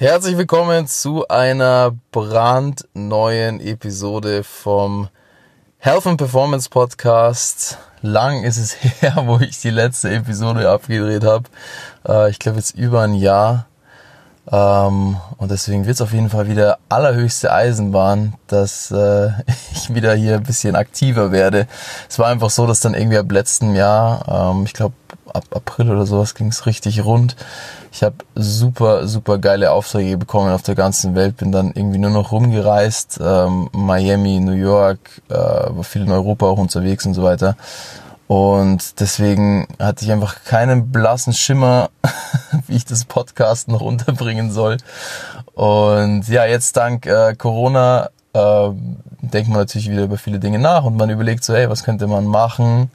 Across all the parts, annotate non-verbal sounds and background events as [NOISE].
Herzlich willkommen zu einer brandneuen Episode vom Health and Performance Podcast. Lang ist es [LAUGHS] her, wo ich die letzte Episode abgedreht habe. Äh, ich glaube jetzt über ein Jahr. Ähm, und deswegen wird es auf jeden Fall wieder allerhöchste Eisenbahn, dass äh, [LAUGHS] ich wieder hier ein bisschen aktiver werde. Es war einfach so, dass dann irgendwie ab letztem Jahr, ähm, ich glaube ab April oder sowas, ging es richtig rund. Ich habe super, super geile Aufträge bekommen auf der ganzen Welt, bin dann irgendwie nur noch rumgereist, ähm, Miami, New York, äh, war viel in Europa auch unterwegs und so weiter. Und deswegen hatte ich einfach keinen blassen Schimmer, [LAUGHS] wie ich das Podcast noch unterbringen soll. Und ja, jetzt dank äh, Corona äh, denkt man natürlich wieder über viele Dinge nach und man überlegt so, hey, was könnte man machen?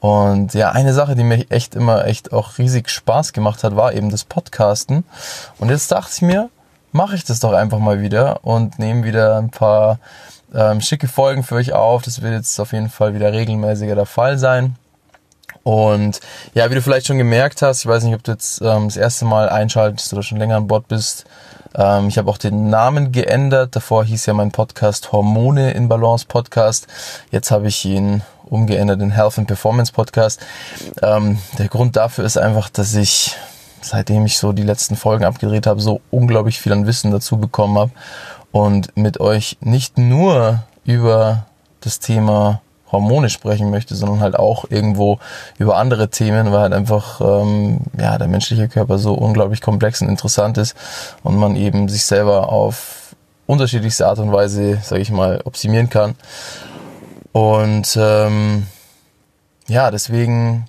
Und ja, eine Sache, die mir echt immer echt auch riesig Spaß gemacht hat, war eben das Podcasten. Und jetzt dachte ich mir, mache ich das doch einfach mal wieder und nehme wieder ein paar ähm, schicke Folgen für euch auf. Das wird jetzt auf jeden Fall wieder regelmäßiger der Fall sein. Und ja, wie du vielleicht schon gemerkt hast, ich weiß nicht, ob du jetzt ähm, das erste Mal einschaltest oder schon länger an Bord bist. Ähm, ich habe auch den Namen geändert. Davor hieß ja mein Podcast Hormone in Balance Podcast. Jetzt habe ich ihn umgeändert in Health and Performance Podcast. Ähm, der Grund dafür ist einfach, dass ich, seitdem ich so die letzten Folgen abgedreht habe, so unglaublich viel an Wissen dazu bekommen habe und mit euch nicht nur über das Thema Hormone sprechen möchte, sondern halt auch irgendwo über andere Themen, weil halt einfach ähm, ja der menschliche Körper so unglaublich komplex und interessant ist und man eben sich selber auf unterschiedlichste Art und Weise, sage ich mal, optimieren kann. Und ähm, ja, deswegen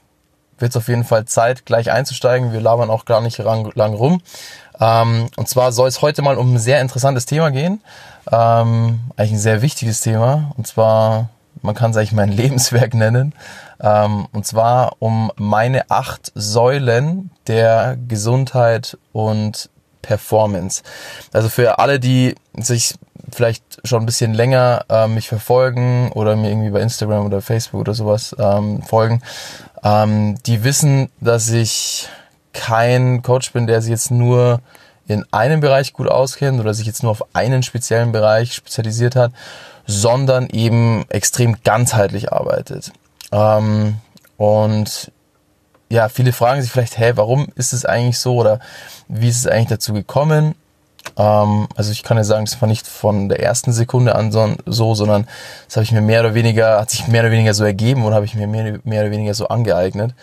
wird es auf jeden Fall Zeit, gleich einzusteigen. Wir labern auch gar nicht lang, lang rum. Ähm, und zwar soll es heute mal um ein sehr interessantes Thema gehen. Ähm, eigentlich ein sehr wichtiges Thema. Und zwar, man kann es eigentlich mein [LAUGHS] Lebenswerk nennen. Ähm, und zwar um meine acht Säulen der Gesundheit und Performance. Also für alle, die sich vielleicht schon ein bisschen länger äh, mich verfolgen oder mir irgendwie bei Instagram oder Facebook oder sowas ähm, folgen, ähm, die wissen, dass ich kein Coach bin, der sich jetzt nur in einem Bereich gut auskennt oder sich jetzt nur auf einen speziellen Bereich spezialisiert hat, sondern eben extrem ganzheitlich arbeitet. Ähm, und ja, viele fragen sich vielleicht, hey, warum ist es eigentlich so oder wie ist es eigentlich dazu gekommen? Ähm, also ich kann ja sagen, das war nicht von der ersten Sekunde an so, so sondern das habe ich mir mehr oder weniger, hat sich mehr oder weniger so ergeben oder habe ich mir mehr, mehr oder weniger so angeeignet.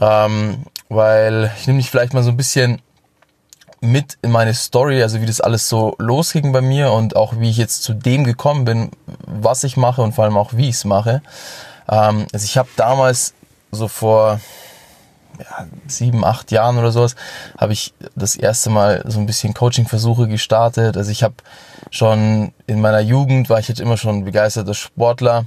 Ähm, weil ich nehme mich vielleicht mal so ein bisschen mit in meine Story, also wie das alles so losging bei mir und auch wie ich jetzt zu dem gekommen bin, was ich mache und vor allem auch wie ich es mache. Ähm, also ich habe damals so vor ja, sieben, acht Jahren oder sowas, habe ich das erste Mal so ein bisschen Coaching-Versuche gestartet. Also ich habe schon in meiner Jugend war ich jetzt immer schon begeisterter Sportler,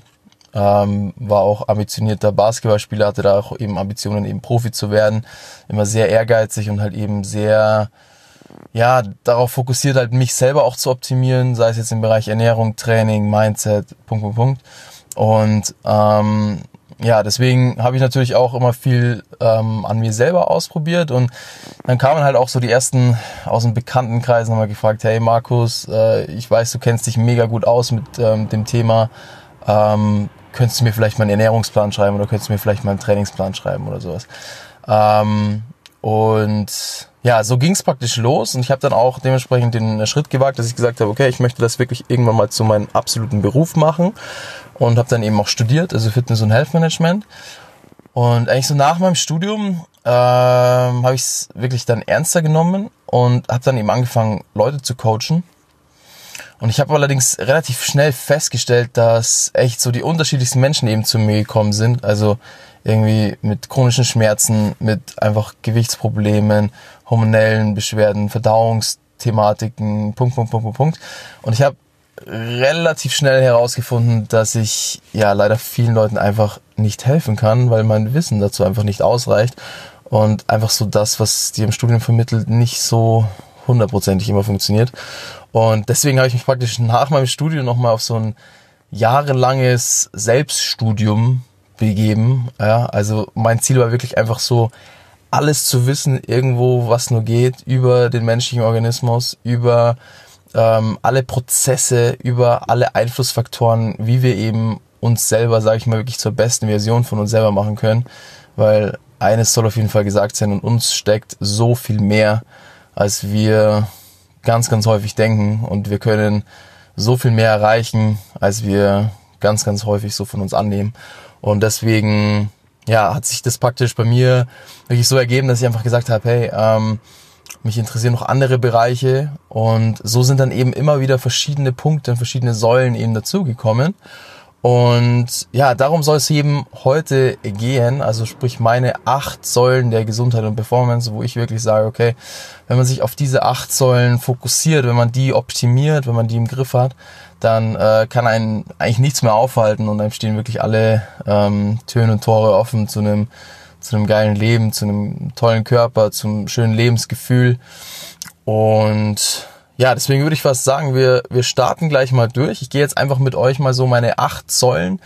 ähm, war auch ambitionierter Basketballspieler, hatte da auch eben Ambitionen, eben Profi zu werden, immer sehr ehrgeizig und halt eben sehr ja, darauf fokussiert halt mich selber auch zu optimieren, sei es jetzt im Bereich Ernährung, Training, Mindset, Punkt, Punkt, Punkt. Und ähm, ja, deswegen habe ich natürlich auch immer viel ähm, an mir selber ausprobiert und dann kamen halt auch so die ersten aus dem Bekanntenkreis nochmal gefragt, hey Markus, äh, ich weiß, du kennst dich mega gut aus mit ähm, dem Thema, ähm, könntest du mir vielleicht mal einen Ernährungsplan schreiben oder könntest du mir vielleicht mal einen Trainingsplan schreiben oder sowas. Ähm, und ja, so ging es praktisch los und ich habe dann auch dementsprechend den Schritt gewagt, dass ich gesagt habe, okay, ich möchte das wirklich irgendwann mal zu meinem absoluten Beruf machen und habe dann eben auch studiert, also Fitness und Health Management. Und eigentlich so nach meinem Studium ähm, habe ich es wirklich dann ernster genommen und habe dann eben angefangen, Leute zu coachen. Und ich habe allerdings relativ schnell festgestellt, dass echt so die unterschiedlichsten Menschen eben zu mir gekommen sind. Also irgendwie mit chronischen Schmerzen, mit einfach Gewichtsproblemen, hormonellen Beschwerden, Verdauungsthematiken, Punkt, Punkt, Punkt, Punkt, Punkt. Und ich habe relativ schnell herausgefunden, dass ich ja leider vielen Leuten einfach nicht helfen kann, weil mein Wissen dazu einfach nicht ausreicht und einfach so das, was die im Studium vermittelt, nicht so hundertprozentig immer funktioniert. Und deswegen habe ich mich praktisch nach meinem Studium nochmal auf so ein jahrelanges Selbststudium begeben. Ja, also mein Ziel war wirklich einfach so alles zu wissen, irgendwo, was nur geht, über den menschlichen Organismus, über ähm, alle Prozesse, über alle Einflussfaktoren, wie wir eben uns selber, sage ich mal, wirklich zur besten Version von uns selber machen können. Weil eines soll auf jeden Fall gesagt sein, und uns steckt so viel mehr, als wir ganz, ganz häufig denken. Und wir können so viel mehr erreichen, als wir ganz, ganz häufig so von uns annehmen. Und deswegen, ja, hat sich das praktisch bei mir wirklich so ergeben, dass ich einfach gesagt habe, hey, ähm, mich interessieren noch andere Bereiche und so sind dann eben immer wieder verschiedene Punkte und verschiedene Säulen eben dazugekommen. Und ja, darum soll es eben heute gehen, also sprich meine acht Säulen der Gesundheit und Performance, wo ich wirklich sage, okay, wenn man sich auf diese acht Säulen fokussiert, wenn man die optimiert, wenn man die im Griff hat, dann äh, kann einen eigentlich nichts mehr aufhalten und dann stehen wirklich alle ähm, Töne und Tore offen zu einem zu einem geilen Leben, zu einem tollen Körper, zum schönen Lebensgefühl. Und ja, deswegen würde ich fast sagen, wir, wir starten gleich mal durch. Ich gehe jetzt einfach mit euch mal so meine acht Säulen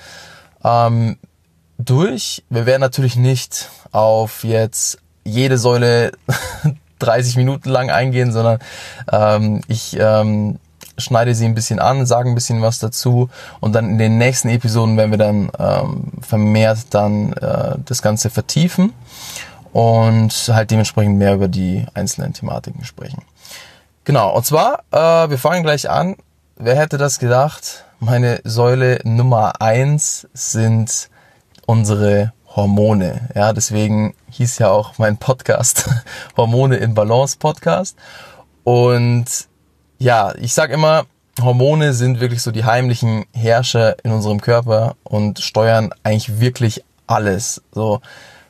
ähm, durch. Wir werden natürlich nicht auf jetzt jede Säule [LAUGHS] 30 Minuten lang eingehen, sondern ähm, ich ähm, schneide sie ein bisschen an, sage ein bisschen was dazu und dann in den nächsten Episoden werden wir dann ähm, vermehrt dann äh, das Ganze vertiefen und halt dementsprechend mehr über die einzelnen Thematiken sprechen. Genau, und zwar, äh, wir fangen gleich an. Wer hätte das gedacht? Meine Säule Nummer eins sind unsere Hormone. Ja, deswegen hieß ja auch mein Podcast [LAUGHS] Hormone in Balance Podcast. Und ja, ich sag immer, Hormone sind wirklich so die heimlichen Herrscher in unserem Körper und steuern eigentlich wirklich alles. So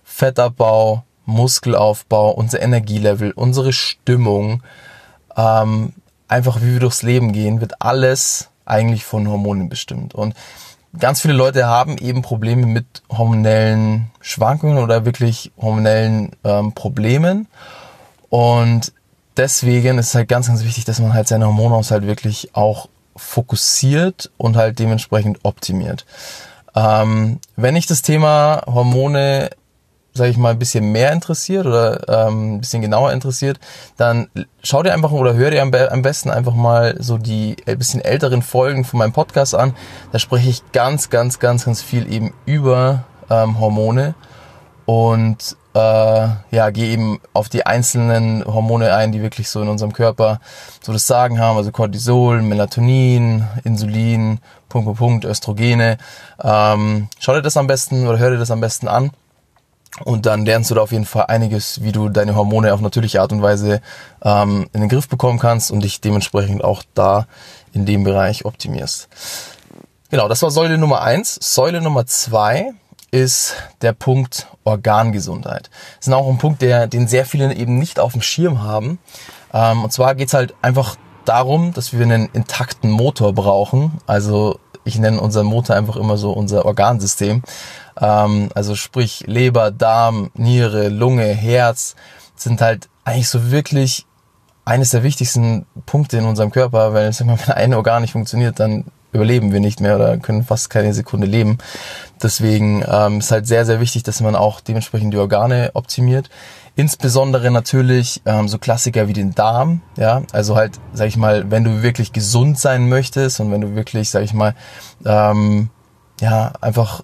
Fettabbau, Muskelaufbau, unser Energielevel, unsere Stimmung, ähm, einfach wie wir durchs Leben gehen, wird alles eigentlich von Hormonen bestimmt. Und ganz viele Leute haben eben Probleme mit hormonellen Schwankungen oder wirklich hormonellen ähm, Problemen. Und deswegen ist es halt ganz, ganz wichtig, dass man halt seine Hormonhaushalt wirklich auch fokussiert und halt dementsprechend optimiert. Ähm, wenn ich das Thema Hormone, sage ich mal, ein bisschen mehr interessiert oder ähm, ein bisschen genauer interessiert, dann schau dir einfach oder hör dir am, am besten einfach mal so die ein bisschen älteren Folgen von meinem Podcast an. Da spreche ich ganz, ganz, ganz, ganz viel eben über ähm, Hormone und äh, ja, gehe eben auf die einzelnen Hormone ein, die wirklich so in unserem Körper so das Sagen haben, also Cortisol, Melatonin, Insulin, Punkt, Punkt, Punkt, Östrogene. Ähm, schau dir das am besten oder hör dir das am besten an. Und dann lernst du da auf jeden Fall einiges, wie du deine Hormone auf natürliche Art und Weise ähm, in den Griff bekommen kannst und dich dementsprechend auch da in dem Bereich optimierst. Genau, das war Säule Nummer eins. Säule Nummer zwei ist der Punkt Organgesundheit. Das ist auch ein Punkt, der, den sehr viele eben nicht auf dem Schirm haben. Ähm, und zwar geht's halt einfach darum, dass wir einen intakten Motor brauchen. Also ich nenne unseren Motor einfach immer so unser Organsystem. Ähm, also sprich Leber, Darm, Niere, Lunge, Herz sind halt eigentlich so wirklich eines der wichtigsten Punkte in unserem Körper, weil sag mal, [LAUGHS] wenn ein Organ nicht funktioniert, dann überleben wir nicht mehr oder können fast keine Sekunde leben. Deswegen ähm, ist halt sehr, sehr wichtig, dass man auch dementsprechend die Organe optimiert. Insbesondere natürlich ähm, so Klassiker wie den Darm, ja, also halt, sag ich mal, wenn du wirklich gesund sein möchtest und wenn du wirklich, sag ich mal, ähm, ja, einfach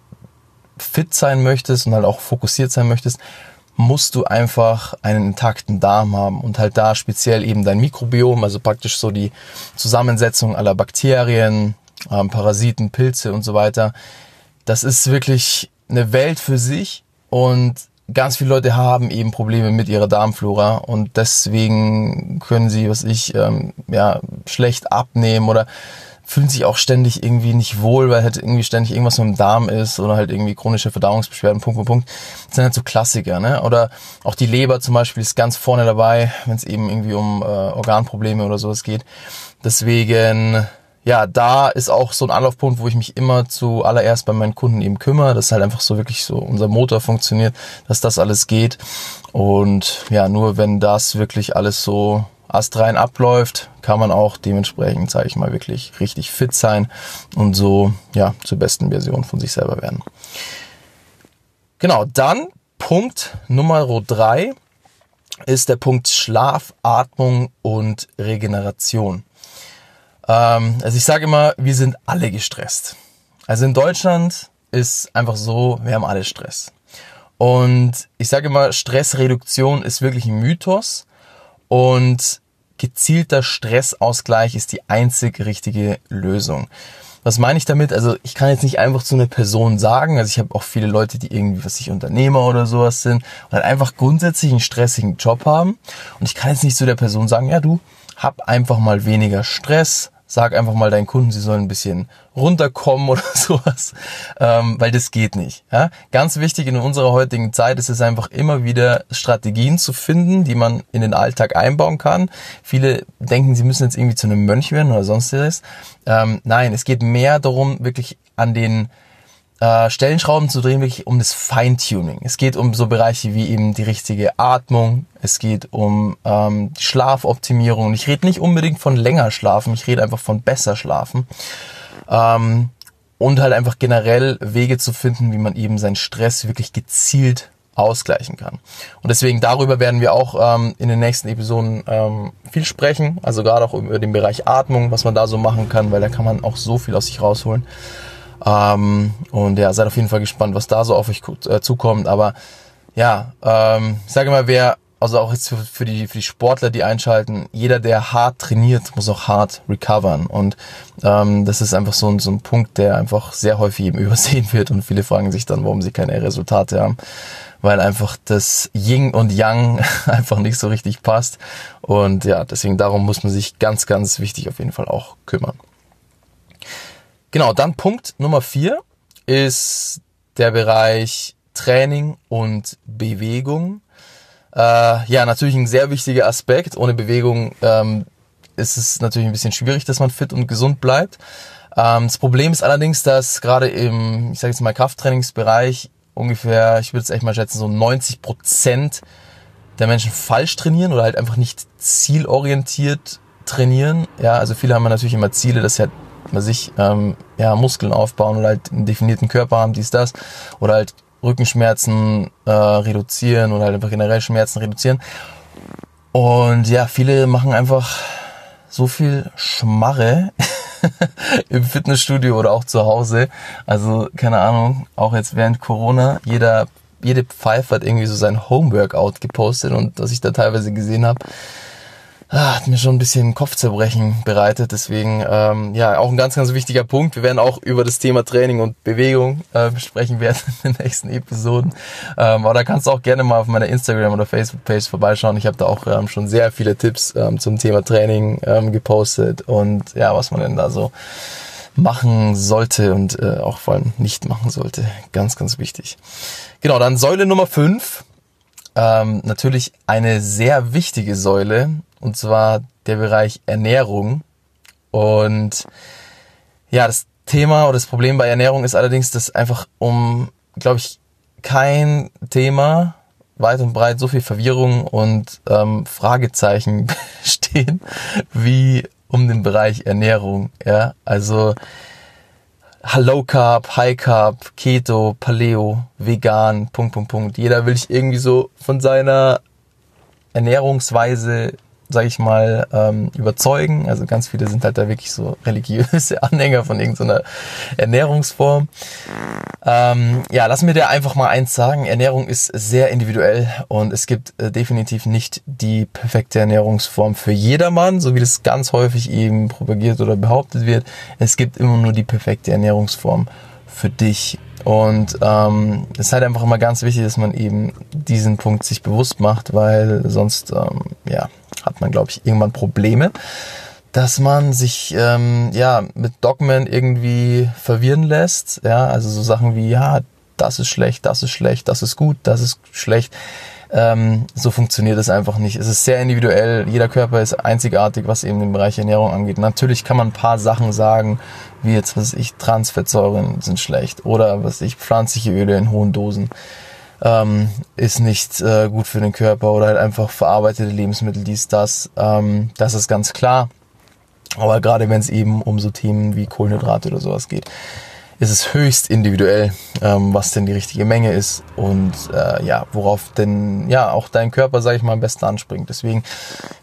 fit sein möchtest und halt auch fokussiert sein möchtest, musst du einfach einen intakten Darm haben und halt da speziell eben dein Mikrobiom, also praktisch so die Zusammensetzung aller Bakterien, ähm, Parasiten, Pilze und so weiter. Das ist wirklich eine Welt für sich und ganz viele Leute haben eben Probleme mit ihrer Darmflora und deswegen können sie, was ich, ähm, ja, schlecht abnehmen oder fühlen sich auch ständig irgendwie nicht wohl, weil halt irgendwie ständig irgendwas mit dem Darm ist oder halt irgendwie chronische Verdauungsbeschwerden, Punkt, Punkt, Punkt. Das sind halt so Klassiker, ne? Oder auch die Leber zum Beispiel ist ganz vorne dabei, wenn es eben irgendwie um äh, Organprobleme oder sowas geht. Deswegen ja, da ist auch so ein Anlaufpunkt, wo ich mich immer zuallererst bei meinen Kunden eben kümmere, dass halt einfach so wirklich so unser Motor funktioniert, dass das alles geht. Und ja, nur wenn das wirklich alles so astrein abläuft, kann man auch dementsprechend, sage ich mal, wirklich richtig fit sein und so ja zur besten Version von sich selber werden. Genau, dann Punkt Nummer drei ist der Punkt Schlaf, Atmung und Regeneration. Ähm, also ich sage immer, wir sind alle gestresst. Also in Deutschland ist einfach so, wir haben alle Stress. Und ich sage immer, Stressreduktion ist wirklich ein Mythos und gezielter Stressausgleich ist die einzig richtige Lösung. Was meine ich damit? Also ich kann jetzt nicht einfach zu einer Person sagen, also ich habe auch viele Leute, die irgendwie, was ich Unternehmer oder sowas sind und halt einfach grundsätzlich einen stressigen Job haben und ich kann jetzt nicht zu der Person sagen, ja du, hab einfach mal weniger Stress, sag einfach mal deinen Kunden, sie sollen ein bisschen runterkommen [LAUGHS] oder sowas, ähm, weil das geht nicht. Ja? Ganz wichtig in unserer heutigen Zeit ist es einfach immer wieder Strategien zu finden, die man in den Alltag einbauen kann. Viele denken, sie müssen jetzt irgendwie zu einem Mönch werden oder sonstiges. Ähm, nein, es geht mehr darum, wirklich an den äh, Stellenschrauben zu drehen, wirklich um das Feintuning. Es geht um so Bereiche wie eben die richtige Atmung, es geht um ähm, Schlafoptimierung. Ich rede nicht unbedingt von länger schlafen, ich rede einfach von besser schlafen. Ähm, und halt einfach generell Wege zu finden, wie man eben seinen Stress wirklich gezielt ausgleichen kann. Und deswegen darüber werden wir auch ähm, in den nächsten Episoden ähm, viel sprechen, also gerade auch über den Bereich Atmung, was man da so machen kann, weil da kann man auch so viel aus sich rausholen. Ähm, und ja, seid auf jeden Fall gespannt, was da so auf euch äh, zukommt. Aber ja, ähm, ich sage mal, wer, also auch jetzt für, für, die, für die Sportler, die einschalten, jeder, der hart trainiert, muss auch hart recovern. Und ähm, das ist einfach so ein, so ein Punkt, der einfach sehr häufig eben [LAUGHS] übersehen wird. Und viele fragen sich dann, warum sie keine Resultate haben. Weil einfach das Yin und Yang [LAUGHS] einfach nicht so richtig passt. Und ja, deswegen darum muss man sich ganz, ganz wichtig auf jeden Fall auch kümmern. Genau, dann Punkt Nummer vier ist der Bereich Training und Bewegung. Äh, ja, natürlich ein sehr wichtiger Aspekt. Ohne Bewegung ähm, ist es natürlich ein bisschen schwierig, dass man fit und gesund bleibt. Ähm, das Problem ist allerdings, dass gerade im, ich sage jetzt mal, Krafttrainingsbereich ungefähr, ich würde es echt mal schätzen, so 90 Prozent der Menschen falsch trainieren oder halt einfach nicht zielorientiert trainieren. Ja, also viele haben natürlich immer Ziele, dass sie halt sich ähm, ja, Muskeln aufbauen oder halt einen definierten Körper haben, dies, das. Oder halt Rückenschmerzen äh, reduzieren oder halt einfach generell Schmerzen reduzieren. Und ja, viele machen einfach so viel Schmarre [LAUGHS] im Fitnessstudio oder auch zu Hause. Also, keine Ahnung, auch jetzt während Corona, jeder, jede Pfeife hat irgendwie so sein Homeworkout gepostet und was ich da teilweise gesehen habe, hat mir schon ein bisschen Kopfzerbrechen bereitet. Deswegen, ähm, ja, auch ein ganz, ganz wichtiger Punkt. Wir werden auch über das Thema Training und Bewegung äh, sprechen werden [LAUGHS] in den nächsten Episoden. Ähm, aber da kannst du auch gerne mal auf meiner Instagram- oder Facebook-Page vorbeischauen. Ich habe da auch ähm, schon sehr viele Tipps ähm, zum Thema Training ähm, gepostet und ja, was man denn da so machen sollte und äh, auch vor allem nicht machen sollte. Ganz, ganz wichtig. Genau, dann Säule Nummer 5. Ähm, natürlich eine sehr wichtige Säule und zwar der Bereich Ernährung. Und ja, das Thema oder das Problem bei Ernährung ist allerdings, dass einfach um, glaube ich, kein Thema weit und breit so viel Verwirrung und ähm, Fragezeichen [LAUGHS] stehen wie um den Bereich Ernährung. Ja, also Low Carb, High Carb, Keto, Paleo, Vegan, Punkt, Punkt, Punkt. Jeder will sich irgendwie so von seiner Ernährungsweise sage ich mal, ähm, überzeugen. Also ganz viele sind halt da wirklich so religiöse [LAUGHS] Anhänger von irgendeiner Ernährungsform. Ähm, ja, lass mir dir einfach mal eins sagen. Ernährung ist sehr individuell und es gibt äh, definitiv nicht die perfekte Ernährungsform für jedermann, so wie das ganz häufig eben propagiert oder behauptet wird. Es gibt immer nur die perfekte Ernährungsform für dich. Und ähm, es ist halt einfach immer ganz wichtig, dass man eben diesen Punkt sich bewusst macht, weil sonst ähm, ja hat man, glaube ich, irgendwann Probleme, dass man sich ähm, ja mit Dogmen irgendwie verwirren lässt. Ja, also so Sachen wie ja, das ist schlecht, das ist schlecht, das ist gut, das ist schlecht. Ähm, so funktioniert es einfach nicht. Es ist sehr individuell. Jeder Körper ist einzigartig, was eben den Bereich Ernährung angeht. Natürlich kann man ein paar Sachen sagen, wie jetzt, was ich, Transfettsäuren sind schlecht oder was ich, pflanzliche Öle in hohen Dosen ähm, ist nicht äh, gut für den Körper oder halt einfach verarbeitete Lebensmittel, dies, das. Ähm, das ist ganz klar. Aber gerade wenn es eben um so Themen wie Kohlenhydrate oder sowas geht, ist es höchst individuell, ähm, was denn die richtige Menge ist und äh, ja, worauf denn ja auch dein Körper, sage ich mal, am besten anspringt. Deswegen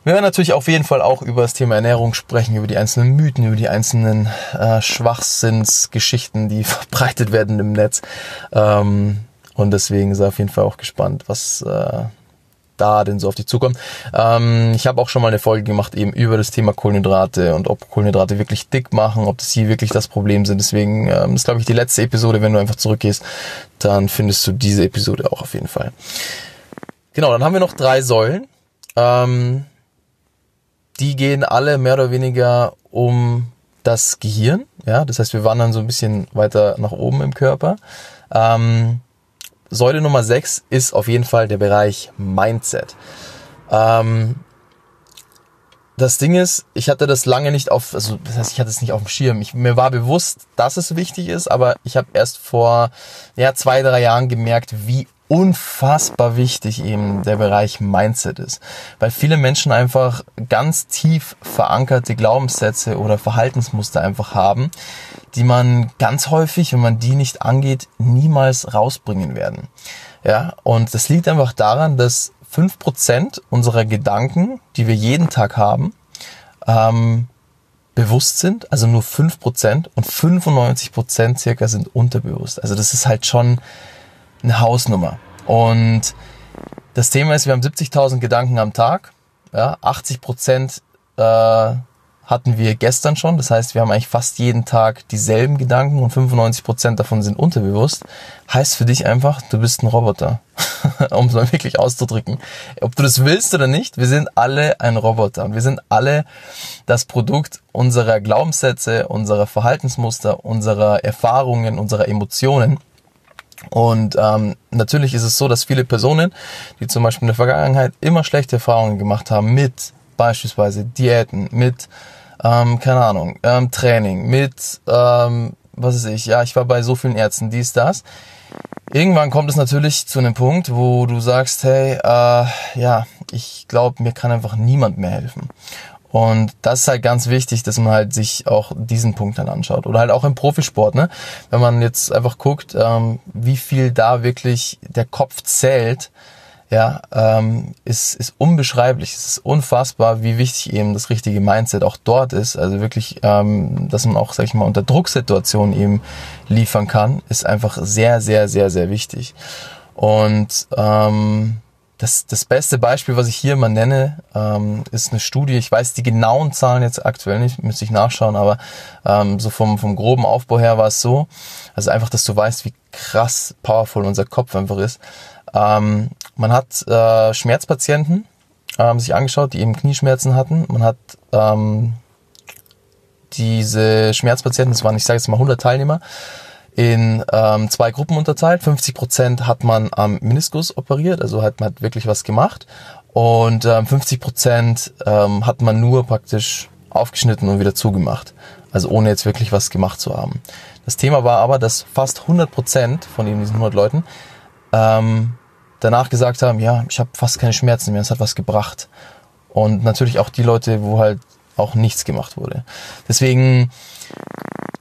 wir werden natürlich auf jeden Fall auch über das Thema Ernährung sprechen, über die einzelnen Mythen, über die einzelnen äh, Schwachsinnsgeschichten, die [LAUGHS] verbreitet werden im Netz. Ähm, und deswegen sei auf jeden Fall auch gespannt, was äh, da denn so auf dich zukommt. Ähm, ich habe auch schon mal eine Folge gemacht eben über das Thema Kohlenhydrate und ob Kohlenhydrate wirklich dick machen, ob sie wirklich das Problem sind. Deswegen ähm, ist, glaube ich, die letzte Episode. Wenn du einfach zurückgehst, dann findest du diese Episode auch auf jeden Fall. Genau, dann haben wir noch drei Säulen. Ähm, die gehen alle mehr oder weniger um das Gehirn. Ja, das heißt, wir wandern so ein bisschen weiter nach oben im Körper. Ähm, Säule Nummer 6 ist auf jeden Fall der Bereich Mindset. Ähm, das Ding ist, ich hatte das lange nicht auf, also das heißt, ich hatte es nicht auf dem Schirm. Ich, mir war bewusst, dass es wichtig ist, aber ich habe erst vor ja, zwei, drei Jahren gemerkt, wie unfassbar wichtig eben der Bereich Mindset ist. Weil viele Menschen einfach ganz tief verankerte Glaubenssätze oder Verhaltensmuster einfach haben, die man ganz häufig, wenn man die nicht angeht, niemals rausbringen werden. Ja, und das liegt einfach daran, dass fünf Prozent unserer Gedanken, die wir jeden Tag haben, ähm, bewusst sind, also nur fünf Prozent und 95 Prozent circa sind unterbewusst. Also das ist halt schon eine Hausnummer. Und das Thema ist, wir haben 70.000 Gedanken am Tag. Ja, 80 Prozent äh, hatten wir gestern schon. Das heißt, wir haben eigentlich fast jeden Tag dieselben Gedanken und 95 Prozent davon sind unterbewusst. Heißt für dich einfach, du bist ein Roboter. [LAUGHS] um es mal wirklich auszudrücken. Ob du das willst oder nicht, wir sind alle ein Roboter und wir sind alle das Produkt unserer Glaubenssätze, unserer Verhaltensmuster, unserer Erfahrungen, unserer Emotionen. Und ähm, natürlich ist es so, dass viele Personen, die zum Beispiel in der Vergangenheit immer schlechte Erfahrungen gemacht haben mit beispielsweise Diäten, mit, ähm, keine Ahnung, ähm, Training, mit, ähm, was weiß ich, ja, ich war bei so vielen Ärzten, dies, das. Irgendwann kommt es natürlich zu einem Punkt, wo du sagst, hey, äh, ja, ich glaube, mir kann einfach niemand mehr helfen. Und das ist halt ganz wichtig, dass man halt sich auch diesen Punkt dann anschaut. Oder halt auch im Profisport, ne? Wenn man jetzt einfach guckt, ähm, wie viel da wirklich der Kopf zählt, ja, ähm, ist, ist unbeschreiblich. Es ist unfassbar, wie wichtig eben das richtige Mindset auch dort ist. Also wirklich, ähm, dass man auch, sag ich mal, unter Drucksituationen eben liefern kann, ist einfach sehr, sehr, sehr, sehr wichtig. Und ähm, das, das beste Beispiel, was ich hier mal nenne, ähm, ist eine Studie. Ich weiß die genauen Zahlen jetzt aktuell nicht, müsste ich nachschauen, aber ähm, so vom, vom groben Aufbau her war es so. Also einfach, dass du weißt, wie krass powerful unser Kopf einfach ist. Ähm, man hat äh, Schmerzpatienten ähm, sich angeschaut, die eben Knieschmerzen hatten. Man hat ähm, diese Schmerzpatienten, das waren, ich sage jetzt mal 100 Teilnehmer, in ähm, zwei Gruppen unterteilt. 50 Prozent hat man am Meniskus operiert, also hat man wirklich was gemacht. Und ähm, 50 Prozent ähm, hat man nur praktisch aufgeschnitten und wieder zugemacht. Also ohne jetzt wirklich was gemacht zu haben. Das Thema war aber, dass fast 100 Prozent von eben diesen 100 Leuten ähm, danach gesagt haben, ja, ich habe fast keine Schmerzen mehr, es hat was gebracht. Und natürlich auch die Leute, wo halt auch nichts gemacht wurde. Deswegen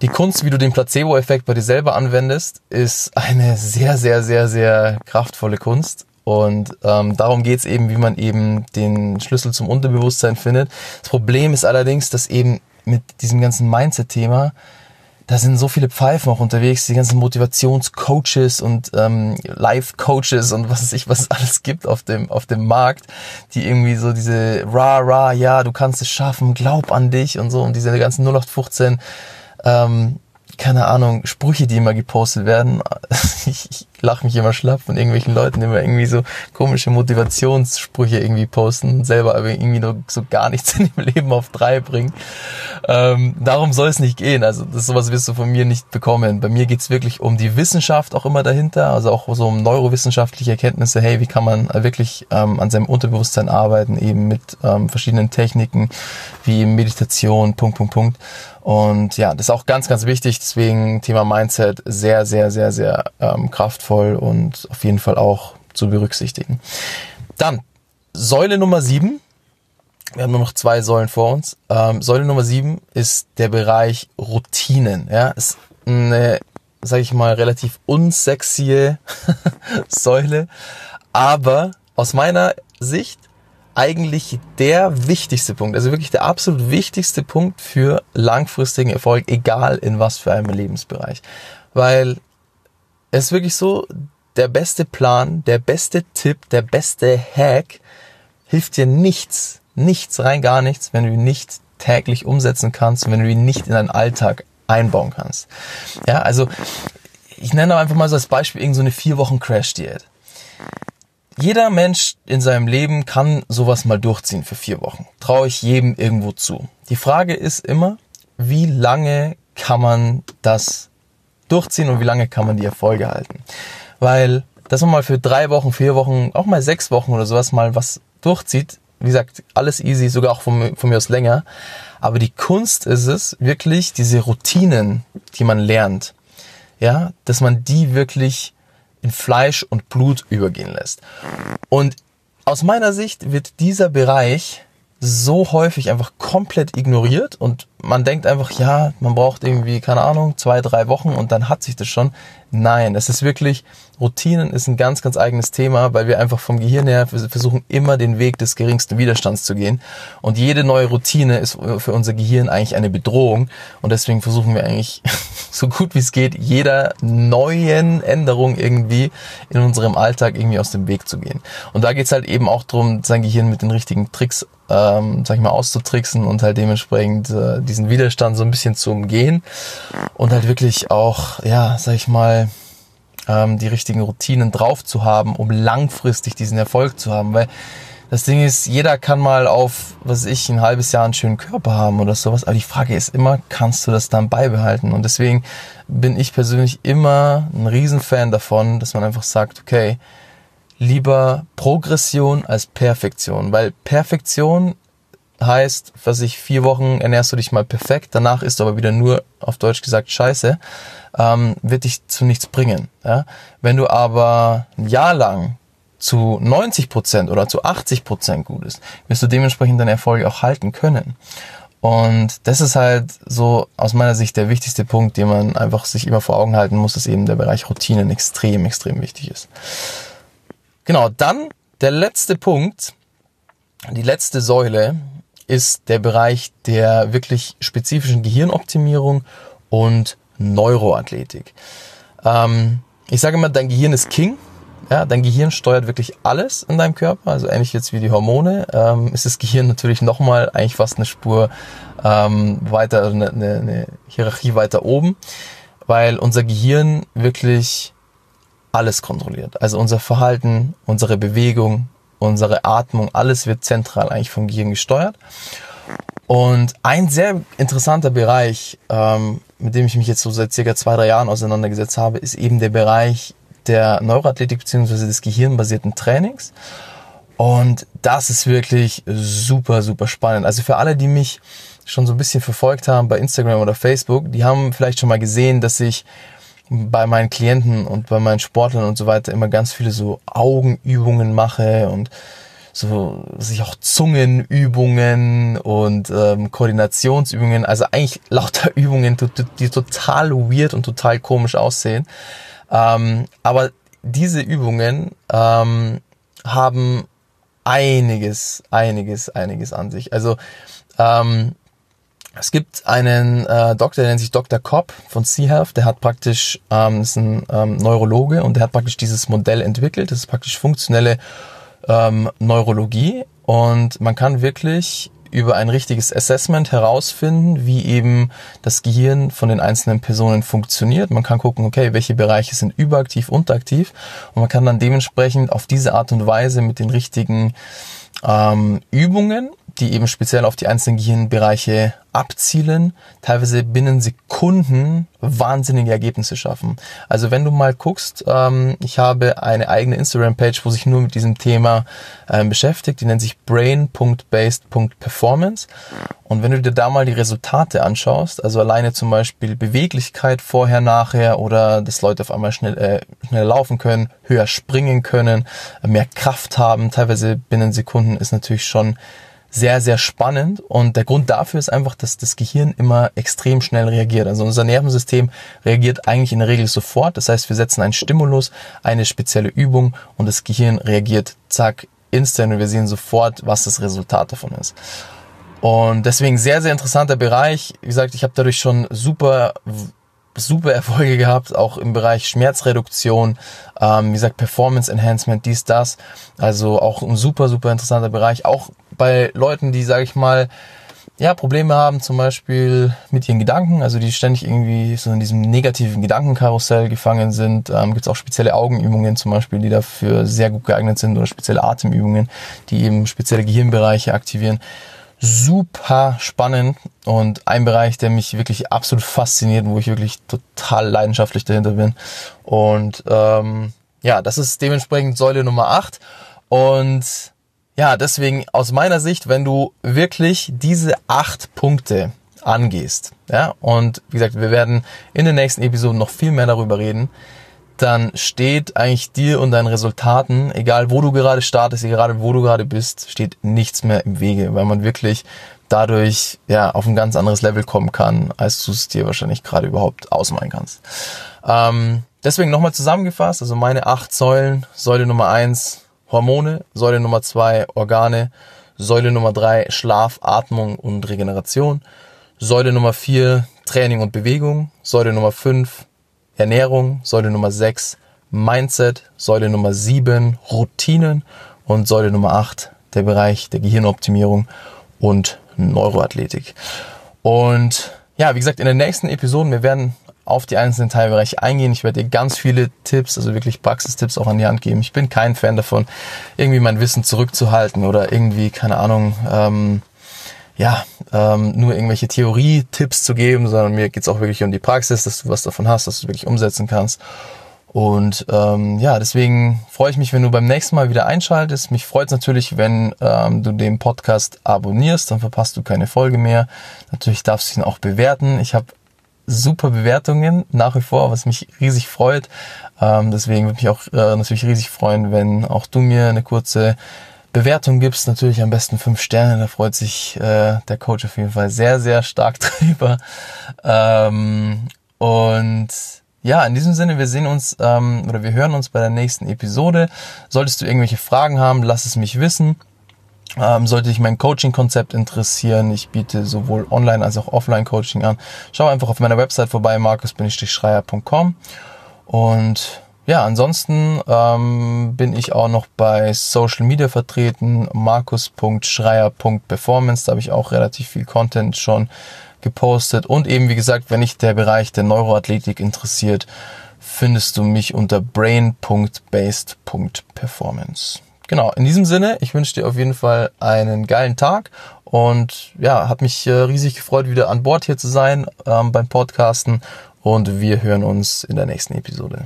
die Kunst, wie du den Placebo-Effekt bei dir selber anwendest, ist eine sehr, sehr, sehr, sehr kraftvolle Kunst. Und ähm, darum geht's eben, wie man eben den Schlüssel zum Unterbewusstsein findet. Das Problem ist allerdings, dass eben mit diesem ganzen Mindset-Thema da sind so viele Pfeifen auch unterwegs, die ganzen Motivationscoaches und ähm, Life-Coaches und was weiß ich, was es alles gibt auf dem, auf dem Markt, die irgendwie so diese ra, ra, ja, du kannst es schaffen, glaub an dich und so und diese ganzen 0815 ähm, keine Ahnung, Sprüche, die immer gepostet werden. [LAUGHS] Ich, ich lache mich immer schlapp von irgendwelchen Leuten, die immer irgendwie so komische Motivationssprüche irgendwie posten, selber aber irgendwie nur so gar nichts [LAUGHS] in dem Leben auf drei bringen. Ähm, darum soll es nicht gehen. Also das sowas wirst du von mir nicht bekommen. Bei mir geht's wirklich um die Wissenschaft auch immer dahinter, also auch so um neurowissenschaftliche Erkenntnisse. Hey, wie kann man wirklich ähm, an seinem Unterbewusstsein arbeiten, eben mit ähm, verschiedenen Techniken wie Meditation, Punkt, Punkt, Punkt. Und ja, das ist auch ganz, ganz wichtig. Deswegen Thema Mindset sehr, sehr, sehr, sehr ähm, kraftvoll und auf jeden Fall auch zu berücksichtigen. Dann Säule Nummer sieben. Wir haben nur noch zwei Säulen vor uns. Ähm, Säule Nummer sieben ist der Bereich Routinen. Ja, ist eine sage ich mal, relativ unsexy [LAUGHS] Säule, aber aus meiner Sicht eigentlich der wichtigste Punkt, also wirklich der absolut wichtigste Punkt für langfristigen Erfolg, egal in was für einem Lebensbereich. Weil es ist wirklich so, der beste Plan, der beste Tipp, der beste Hack hilft dir nichts, nichts, rein gar nichts, wenn du ihn nicht täglich umsetzen kannst, wenn du ihn nicht in deinen Alltag einbauen kannst. Ja, also ich nenne einfach mal so als Beispiel irgendeine so vier Wochen Crash-Diät. Jeder Mensch in seinem Leben kann sowas mal durchziehen für vier Wochen. Traue ich jedem irgendwo zu. Die Frage ist immer, wie lange kann man das durchziehen und wie lange kann man die Erfolge halten? Weil, dass man mal für drei Wochen, vier Wochen, auch mal sechs Wochen oder sowas mal was durchzieht, wie gesagt, alles easy, sogar auch von, von mir aus länger. Aber die Kunst ist es, wirklich diese Routinen, die man lernt, ja, dass man die wirklich in Fleisch und Blut übergehen lässt. Und aus meiner Sicht wird dieser Bereich so häufig einfach komplett ignoriert und man denkt einfach, ja, man braucht irgendwie, keine Ahnung, zwei, drei Wochen und dann hat sich das schon. Nein, es ist wirklich, Routinen ist ein ganz, ganz eigenes Thema, weil wir einfach vom Gehirn her versuchen immer den Weg des geringsten Widerstands zu gehen. Und jede neue Routine ist für unser Gehirn eigentlich eine Bedrohung. Und deswegen versuchen wir eigentlich [LAUGHS] so gut wie es geht, jeder neuen Änderung irgendwie in unserem Alltag irgendwie aus dem Weg zu gehen. Und da geht's halt eben auch darum, sein Gehirn mit den richtigen Tricks ähm, sag ich mal, auszutricksen und halt dementsprechend äh, diesen Widerstand so ein bisschen zu umgehen und halt wirklich auch, ja, sag ich mal, ähm, die richtigen Routinen drauf zu haben, um langfristig diesen Erfolg zu haben, weil das Ding ist, jeder kann mal auf, was ich, ein halbes Jahr einen schönen Körper haben oder sowas, aber die Frage ist immer, kannst du das dann beibehalten? Und deswegen bin ich persönlich immer ein Riesenfan davon, dass man einfach sagt, okay, lieber Progression als Perfektion, weil Perfektion heißt, was ich vier Wochen ernährst du dich mal perfekt, danach ist aber wieder nur auf Deutsch gesagt Scheiße, ähm, wird dich zu nichts bringen. Ja? Wenn du aber ein Jahr lang zu 90 Prozent oder zu 80 Prozent gut ist, wirst du dementsprechend deine Erfolge auch halten können. Und das ist halt so aus meiner Sicht der wichtigste Punkt, den man einfach sich immer vor Augen halten muss, dass eben der Bereich Routinen extrem, extrem wichtig ist. Genau, dann der letzte Punkt, die letzte Säule ist der Bereich der wirklich spezifischen Gehirnoptimierung und Neuroathletik. Ähm, ich sage immer, dein Gehirn ist King. Ja, dein Gehirn steuert wirklich alles in deinem Körper, also ähnlich jetzt wie die Hormone, ähm, ist das Gehirn natürlich nochmal eigentlich fast eine Spur ähm, weiter, also eine, eine Hierarchie weiter oben, weil unser Gehirn wirklich alles kontrolliert. Also unser Verhalten, unsere Bewegung, unsere Atmung, alles wird zentral eigentlich vom Gehirn gesteuert. Und ein sehr interessanter Bereich, ähm, mit dem ich mich jetzt so seit circa zwei, drei Jahren auseinandergesetzt habe, ist eben der Bereich der Neuroathletik bzw. des gehirnbasierten Trainings. Und das ist wirklich super, super spannend. Also für alle, die mich schon so ein bisschen verfolgt haben bei Instagram oder Facebook, die haben vielleicht schon mal gesehen, dass ich bei meinen Klienten und bei meinen Sportlern und so weiter immer ganz viele so Augenübungen mache und so sich auch Zungenübungen und ähm, Koordinationsübungen, also eigentlich lauter [LAUGHS] Übungen, die total weird und total komisch aussehen. Ähm, aber diese Übungen ähm, haben einiges, einiges, einiges an sich. Also ähm, es gibt einen äh, Doktor, der nennt sich Dr. Kopp von Sea-Health, der hat praktisch, ähm, ist ein ähm, Neurologe und der hat praktisch dieses Modell entwickelt. Das ist praktisch funktionelle ähm, Neurologie und man kann wirklich über ein richtiges Assessment herausfinden, wie eben das Gehirn von den einzelnen Personen funktioniert. Man kann gucken, okay, welche Bereiche sind überaktiv, unteraktiv und man kann dann dementsprechend auf diese Art und Weise mit den richtigen ähm, Übungen die eben speziell auf die einzelnen Gehirnbereiche abzielen, teilweise binnen Sekunden wahnsinnige Ergebnisse schaffen. Also wenn du mal guckst, ähm, ich habe eine eigene Instagram-Page, wo sich nur mit diesem Thema ähm, beschäftigt, die nennt sich brain.based.performance. Und wenn du dir da mal die Resultate anschaust, also alleine zum Beispiel Beweglichkeit vorher, nachher oder dass Leute auf einmal schnell, äh, schnell laufen können, höher springen können, mehr Kraft haben, teilweise binnen Sekunden ist natürlich schon sehr, sehr spannend. Und der Grund dafür ist einfach, dass das Gehirn immer extrem schnell reagiert. Also unser Nervensystem reagiert eigentlich in der Regel sofort. Das heißt, wir setzen einen Stimulus, eine spezielle Übung und das Gehirn reagiert zack, instant und wir sehen sofort, was das Resultat davon ist. Und deswegen sehr, sehr interessanter Bereich. Wie gesagt, ich habe dadurch schon super super Erfolge gehabt, auch im Bereich Schmerzreduktion, ähm, wie gesagt, Performance Enhancement, dies, das. Also auch ein super, super interessanter Bereich. Auch bei Leuten, die, sage ich mal, ja, Probleme haben, zum Beispiel mit ihren Gedanken, also die ständig irgendwie so in diesem negativen Gedankenkarussell gefangen sind. Ähm, Gibt es auch spezielle Augenübungen zum Beispiel, die dafür sehr gut geeignet sind oder spezielle Atemübungen, die eben spezielle Gehirnbereiche aktivieren super spannend und ein Bereich, der mich wirklich absolut fasziniert, wo ich wirklich total leidenschaftlich dahinter bin. Und ähm, ja, das ist dementsprechend Säule Nummer 8. Und ja, deswegen aus meiner Sicht, wenn du wirklich diese acht Punkte angehst, ja, und wie gesagt, wir werden in den nächsten Episoden noch viel mehr darüber reden, dann steht eigentlich dir und deinen Resultaten, egal wo du gerade startest, egal wo du gerade bist, steht nichts mehr im Wege, weil man wirklich dadurch ja auf ein ganz anderes Level kommen kann, als du es dir wahrscheinlich gerade überhaupt ausmalen kannst. Ähm, deswegen nochmal zusammengefasst, also meine acht Säulen, Säule Nummer eins Hormone, Säule Nummer zwei Organe, Säule Nummer drei Schlaf, Atmung und Regeneration, Säule Nummer vier Training und Bewegung, Säule Nummer fünf Ernährung, Säule Nummer 6 Mindset, Säule Nummer 7 Routinen und Säule Nummer 8 der Bereich der Gehirnoptimierung und Neuroathletik. Und ja, wie gesagt, in den nächsten Episoden, wir werden auf die einzelnen Teilbereiche eingehen. Ich werde dir ganz viele Tipps, also wirklich Praxistipps auch an die Hand geben. Ich bin kein Fan davon, irgendwie mein Wissen zurückzuhalten oder irgendwie, keine Ahnung, ähm, ja, ähm, nur irgendwelche Theorie-Tipps zu geben, sondern mir geht's auch wirklich um die Praxis, dass du was davon hast, dass du wirklich umsetzen kannst. Und ähm, ja, deswegen freue ich mich, wenn du beim nächsten Mal wieder einschaltest. Mich freut es natürlich, wenn ähm, du den Podcast abonnierst, dann verpasst du keine Folge mehr. Natürlich darfst du ihn auch bewerten. Ich habe super Bewertungen nach wie vor, was mich riesig freut. Ähm, deswegen würde mich auch äh, natürlich riesig freuen, wenn auch du mir eine kurze Bewertung gibst, natürlich am besten fünf Sterne. Da freut sich äh, der Coach auf jeden Fall sehr, sehr stark [LAUGHS] drüber. Ähm, und ja, in diesem Sinne, wir sehen uns ähm, oder wir hören uns bei der nächsten Episode. Solltest du irgendwelche Fragen haben, lass es mich wissen. Ähm, sollte dich mein Coaching-Konzept interessieren, ich biete sowohl Online- als auch Offline-Coaching an. Schau einfach auf meiner Website vorbei, markus-schreier.com und ja, ansonsten ähm, bin ich auch noch bei Social Media vertreten, markus.schreier.performance, da habe ich auch relativ viel Content schon gepostet. Und eben, wie gesagt, wenn dich der Bereich der Neuroathletik interessiert, findest du mich unter brain.based.performance. Genau, in diesem Sinne, ich wünsche dir auf jeden Fall einen geilen Tag und ja, hat mich äh, riesig gefreut, wieder an Bord hier zu sein ähm, beim Podcasten und wir hören uns in der nächsten Episode.